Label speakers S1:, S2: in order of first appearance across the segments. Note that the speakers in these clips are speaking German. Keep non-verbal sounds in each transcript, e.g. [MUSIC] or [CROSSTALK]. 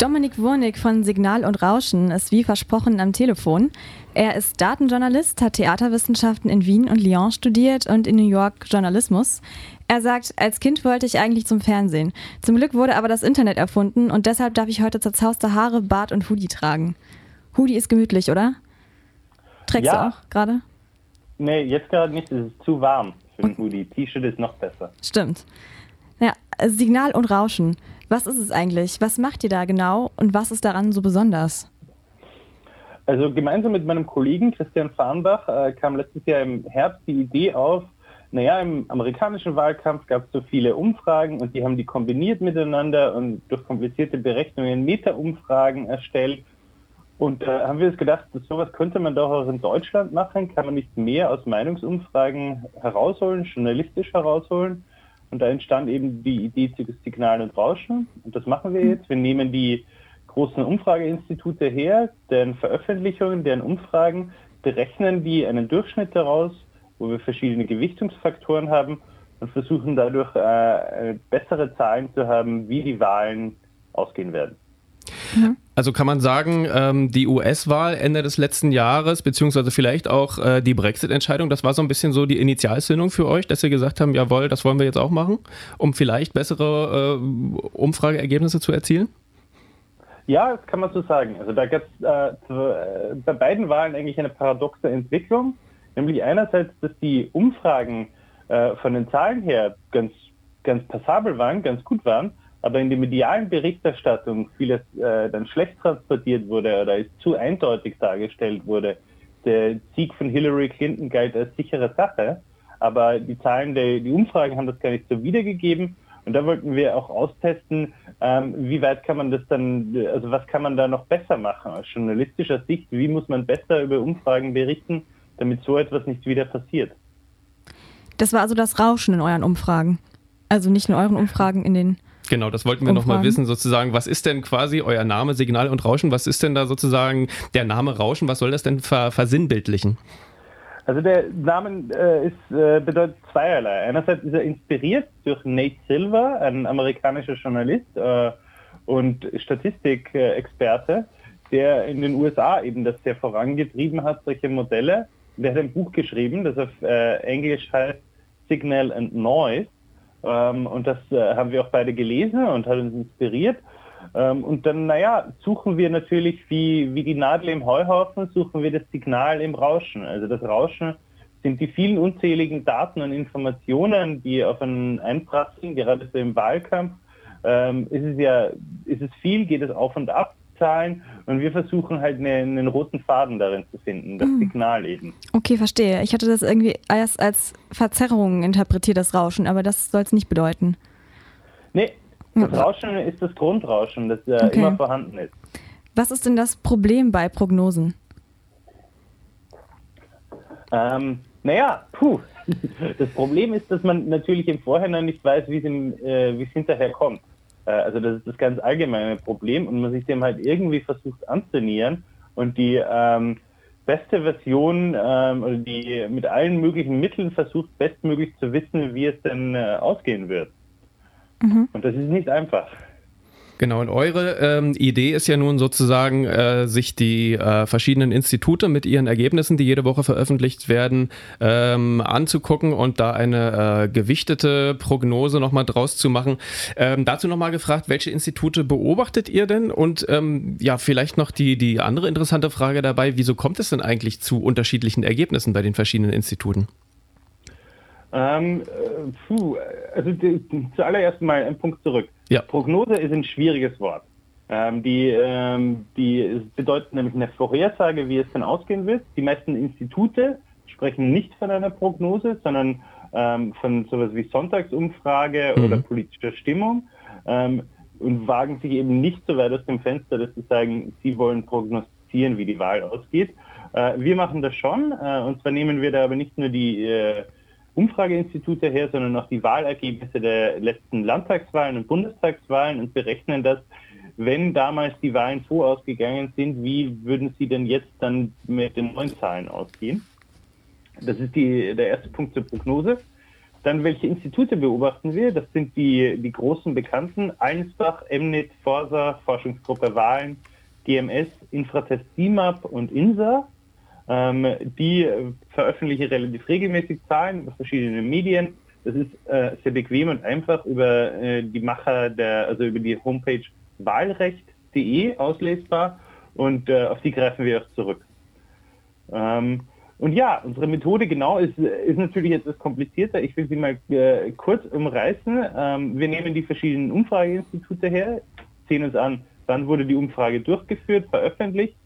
S1: Dominik Wurnig von Signal und Rauschen ist wie versprochen am Telefon. Er ist Datenjournalist, hat Theaterwissenschaften in Wien und Lyon studiert und in New York Journalismus. Er sagt, als Kind wollte ich eigentlich zum Fernsehen. Zum Glück wurde aber das Internet erfunden und deshalb darf ich heute zerzauste Haare, Bart und Hoodie tragen. Hoodie ist gemütlich, oder? Trägst
S2: Ja.
S1: du auch gerade?
S2: Nee, jetzt gerade nicht, es ist zu warm für den Hoodie. T-Shirt ist noch besser.
S1: Stimmt. Ja, Signal und Rauschen. Was ist es eigentlich? Was macht ihr da genau und was ist daran so besonders?
S2: Also gemeinsam mit meinem Kollegen Christian Farnbach äh, kam letztes Jahr im Herbst die Idee auf, naja, im amerikanischen Wahlkampf gab es so viele Umfragen und die haben die kombiniert miteinander und durch komplizierte Berechnungen Meta-Umfragen erstellt. Und äh, haben wir uns gedacht, sowas könnte man doch auch in Deutschland machen, kann man nicht mehr aus Meinungsumfragen herausholen, journalistisch herausholen. Und da entstand eben die Idee zu Signal und Rauschen. Und das machen wir jetzt. Wir nehmen die großen Umfrageinstitute her, deren Veröffentlichungen, deren Umfragen, berechnen die einen Durchschnitt daraus, wo wir verschiedene Gewichtungsfaktoren haben und versuchen dadurch äh, bessere Zahlen zu haben, wie die Wahlen ausgehen werden.
S3: Also kann man sagen, ähm, die US-Wahl Ende des letzten Jahres, beziehungsweise vielleicht auch äh, die Brexit-Entscheidung, das war so ein bisschen so die Initialzündung für euch, dass ihr gesagt haben, jawohl, das wollen wir jetzt auch machen, um vielleicht bessere äh, Umfrageergebnisse zu erzielen?
S2: Ja, das kann man so sagen. Also da gab es äh, äh, bei beiden Wahlen eigentlich eine paradoxe Entwicklung, nämlich einerseits, dass die Umfragen von den Zahlen her ganz, ganz passabel waren, ganz gut waren, aber in der medialen Berichterstattung vieles äh, dann schlecht transportiert wurde oder es zu eindeutig dargestellt wurde. Der Sieg von Hillary Clinton galt als sichere Sache, aber die Zahlen, der, die Umfragen haben das gar nicht so wiedergegeben. Und da wollten wir auch austesten, ähm, wie weit kann man das dann, also was kann man da noch besser machen aus journalistischer Sicht? Wie muss man besser über Umfragen berichten, damit so etwas nicht wieder passiert?
S1: Das war also das Rauschen in euren Umfragen. Also nicht in euren Umfragen, in den.
S3: Genau, das wollten wir nochmal wissen, sozusagen, was ist denn quasi euer Name, Signal und Rauschen? Was ist denn da sozusagen der Name Rauschen? Was soll das denn ver versinnbildlichen?
S2: Also der Name äh, ist, äh, bedeutet zweierlei. Einerseits ist er inspiriert durch Nate Silver, ein amerikanischer Journalist äh, und Statistikexperte, der in den USA eben das sehr vorangetrieben hat, solche Modelle. Der hat ein Buch geschrieben, das auf äh, Englisch heißt Signal and Noise. Ähm, und das äh, haben wir auch beide gelesen und hat uns inspiriert. Ähm, und dann, naja, suchen wir natürlich wie, wie die Nadel im Heuhaufen, suchen wir das Signal im Rauschen. Also das Rauschen sind die vielen unzähligen Daten und Informationen, die auf einen einprasseln, gerade so im Wahlkampf. Ähm, ist es ja, ist es viel, geht es auf und ab, Zahlen. Und wir versuchen halt einen, einen roten Faden darin zu finden, das Signal eben.
S1: Okay, verstehe. Ich hatte das irgendwie erst als Verzerrung interpretiert, das Rauschen, aber das soll es nicht bedeuten.
S2: Nee, das Rauschen ist das Grundrauschen, das äh,
S1: Okay.
S2: immer vorhanden ist.
S1: Was ist denn das Problem bei Prognosen?
S2: Ähm, naja, puh. [LAUGHS] Das Problem ist, dass man natürlich im Vorhinein nicht weiß, wie äh, wie es hinterher kommt. Äh, also das ist das ganz allgemeine Problem und man sich dem halt irgendwie versucht anzunähern und die ähm, beste Version ähm, oder die mit allen möglichen Mitteln versucht, bestmöglich zu wissen, wie es denn äh, ausgehen wird. Und das ist nicht einfach.
S3: Genau, und eure ähm, Idee ist ja nun sozusagen, äh, sich die äh, verschiedenen Institute mit ihren Ergebnissen, die jede Woche veröffentlicht werden, ähm, anzugucken und da eine äh, gewichtete Prognose nochmal draus zu machen. Ähm, dazu nochmal gefragt, welche Institute beobachtet ihr denn? Und ähm, ja, vielleicht noch die, die andere interessante Frage dabei, wieso kommt es denn eigentlich zu unterschiedlichen Ergebnissen bei den verschiedenen Instituten?
S2: Ähm, äh, puh, also die, zuallererst mal ein Punkt zurück.
S3: Ja.
S2: Prognose ist ein schwieriges Wort. Ähm, die, ähm, die es bedeutet nämlich eine Vorhersage, wie es dann ausgehen wird. Die meisten Institute sprechen nicht von einer Prognose, sondern ähm, von sowas wie Sonntagsumfrage
S3: Mhm.
S2: oder politischer Stimmung ähm, und wagen sich eben nicht so weit aus dem Fenster, dass sie sagen, sie wollen prognostizieren, wie die Wahl ausgeht. Äh, wir machen das schon, äh, und zwar nehmen wir da aber nicht nur die äh, Umfrageinstitute her, sondern auch die Wahlergebnisse der letzten Landtagswahlen und Bundestagswahlen und berechnen das, wenn damals die Wahlen so ausgegangen sind, wie würden sie denn jetzt dann mit den neuen Zahlen ausgehen? Das ist die, der erste Punkt zur Prognose. Dann, welche Institute beobachten wir? Das sind die, die großen Bekannten, Allensbach, Emnit, Forsa, Forschungsgruppe Wahlen, DMS, Infratest CIMAP und INSA. Ähm, die veröffentlichen relativ regelmäßig Zahlen über verschiedene Medien. Das ist äh, sehr bequem und einfach über äh, die Macher der, also über die Homepage wahlrecht.de auslesbar und äh, auf die greifen wir auch zurück. Ähm, und ja, unsere Methode genau ist, ist natürlich etwas komplizierter. Ich will sie mal äh, kurz umreißen. Ähm, wir nehmen die verschiedenen Umfrageinstitute her, sehen uns an, wann wurde die Umfrage durchgeführt, veröffentlicht.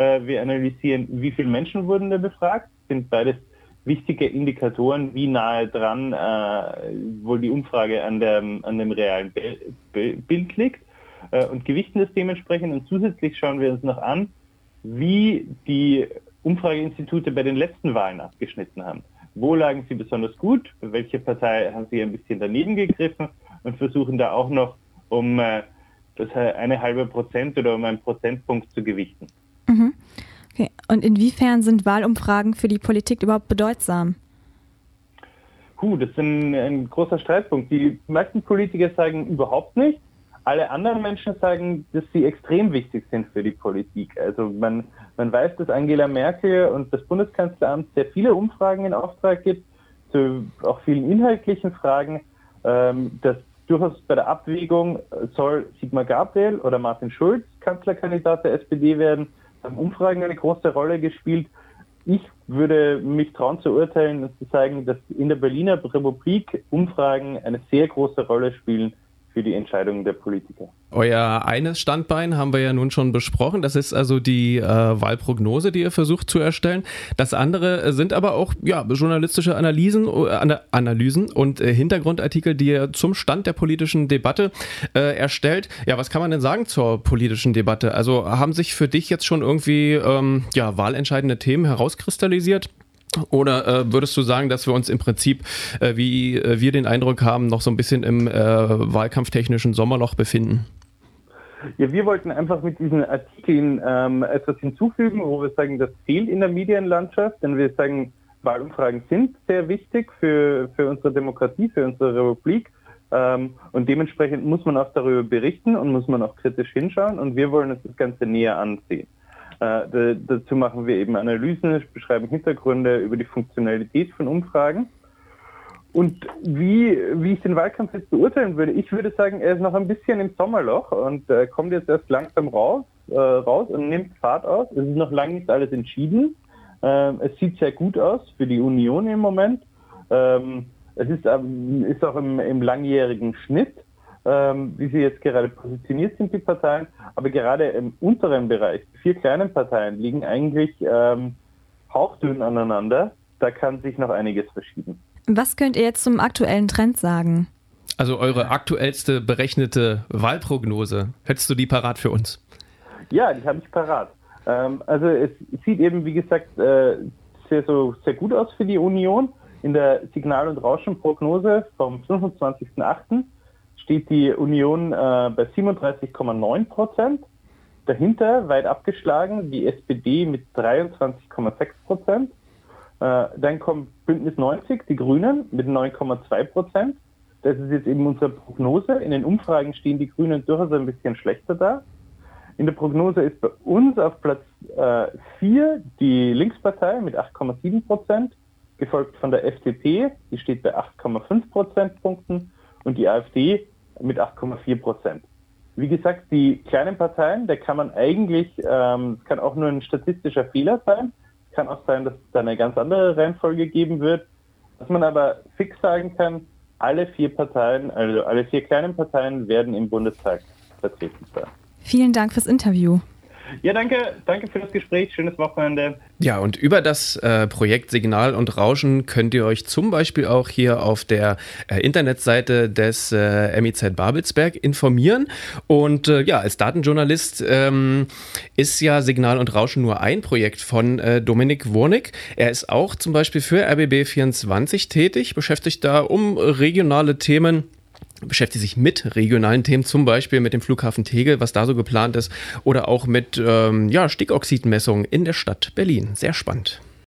S2: Äh, wir analysieren, wie viele Menschen wurden da befragt. Sind beides wichtige Indikatoren, wie nahe dran äh, wohl die Umfrage an, der, an dem realen Bild liegt äh, und gewichten das dementsprechend. Und zusätzlich schauen wir uns noch an, wie die Umfrageinstitute bei den letzten Wahlen abgeschnitten haben. Wo lagen sie besonders gut? Welche Partei haben sie ein bisschen daneben gegriffen? Und versuchen da auch noch um äh, das eine halbe Prozent oder um einen Prozentpunkt zu gewichten.
S1: Mhm. Okay. Und inwiefern sind Wahlumfragen für die Politik überhaupt bedeutsam?
S2: Puh, das ist ein, ein großer Streitpunkt. Die meisten Politiker sagen überhaupt nicht. Alle anderen Menschen sagen, dass sie extrem wichtig sind für die Politik. Also man, man weiß, dass Angela Merkel und das Bundeskanzleramt sehr viele Umfragen in Auftrag gibt, zu auch vielen inhaltlichen Fragen, ähm, dass durchaus bei der Abwägung soll Sigmar Gabriel oder Martin Schulz Kanzlerkandidat der SPD werden, haben Umfragen eine große Rolle gespielt. Ich würde mich trauen zu urteilen und zu sagen, dass in der Berliner Republik Umfragen eine sehr große Rolle spielen für die Entscheidungen der Politiker.
S3: Euer eines Standbein haben wir ja nun schon besprochen. Das ist also die äh, Wahlprognose, die ihr versucht zu erstellen. Das andere sind aber auch ja, journalistische Analysen, äh, Analysen und äh, Hintergrundartikel, die ihr zum Stand der politischen Debatte äh, erstellt. Ja, was kann man denn sagen zur politischen Debatte? Also haben sich für dich jetzt schon irgendwie ähm, ja, wahlentscheidende Themen herauskristallisiert? Oder äh, würdest du sagen, dass wir uns im Prinzip, äh, wie äh, wir den Eindruck haben, noch so ein bisschen im äh, wahlkampftechnischen Sommerloch befinden?
S2: Ja, wir wollten einfach mit diesen Artikeln ähm, etwas hinzufügen, wo wir sagen, das fehlt in der Medienlandschaft, denn wir sagen, Wahlumfragen sind sehr wichtig für, für unsere Demokratie, für unsere Republik. Ähm, und dementsprechend muss man auch darüber berichten und muss man auch kritisch hinschauen. Und wir wollen uns das Ganze näher ansehen. Äh, dazu machen wir eben Analysen, beschreiben Hintergründe über die Funktionalität von Umfragen. Und wie, wie ich den Wahlkampf jetzt beurteilen würde, ich würde sagen, er ist noch ein bisschen im Sommerloch und äh, kommt jetzt erst langsam raus, äh, raus und nimmt Fahrt aus. Es ist noch lange nicht alles entschieden. Ähm, es sieht sehr gut aus für die Union im Moment. Ähm, es ist, ähm, ist auch im, im langjährigen Schnitt ähm, wie sie jetzt gerade positioniert sind, die Parteien. Aber gerade im unteren Bereich, die vier kleinen Parteien liegen eigentlich ähm, hauchdünn aneinander. Da kann sich noch einiges verschieben.
S1: Was könnt ihr jetzt zum aktuellen Trend sagen?
S3: Also eure aktuellste berechnete Wahlprognose. Hättest du die parat für uns?
S2: Ja, die habe ich parat. Ähm, also es sieht eben, wie gesagt, äh, sehr, so, sehr gut aus für die Union. In der Signal- und Rauschenprognose vom 25.08 steht die Union äh, bei 37,9 Prozent. Dahinter weit abgeschlagen die SPD mit 23,6 Prozent. Äh, dann kommt Bündnis 90, die Grünen mit 9,2 Prozent. Das ist jetzt eben unsere Prognose. In den Umfragen stehen die Grünen durchaus ein bisschen schlechter da. In der Prognose ist bei uns auf Platz 4 äh, die Linkspartei mit 8,7 Prozent, gefolgt von der FDP, die steht bei 8,5 Prozentpunkten und die AfD mit 8,4 Prozent. Wie gesagt, die kleinen Parteien, da kann man eigentlich, ähm, kann auch nur ein statistischer Fehler sein. Es kann auch sein, dass es da eine ganz andere Reihenfolge geben wird. Was man aber fix sagen kann, alle vier Parteien, also alle vier kleinen Parteien werden im Bundestag vertreten sein.
S1: Vielen Dank fürs Interview.
S2: Ja, danke, danke für das Gespräch. Schönes Wochenende.
S3: Ja, und über das äh, Projekt Signal und Rauschen könnt ihr euch zum Beispiel auch hier auf der äh, Internetseite des äh, MIZ Babelsberg informieren. Und äh, ja, als Datenjournalist ähm, ist ja Signal und Rauschen nur ein Projekt von äh, Dominik Wurnig. Er ist auch zum Beispiel für RBB24 tätig, beschäftigt da um regionale Themen beschäftigt sich mit regionalen Themen, zum Beispiel mit dem Flughafen Tegel, was da so geplant ist, oder auch mit ähm, ja, Stickoxidmessungen in der Stadt Berlin. Sehr spannend.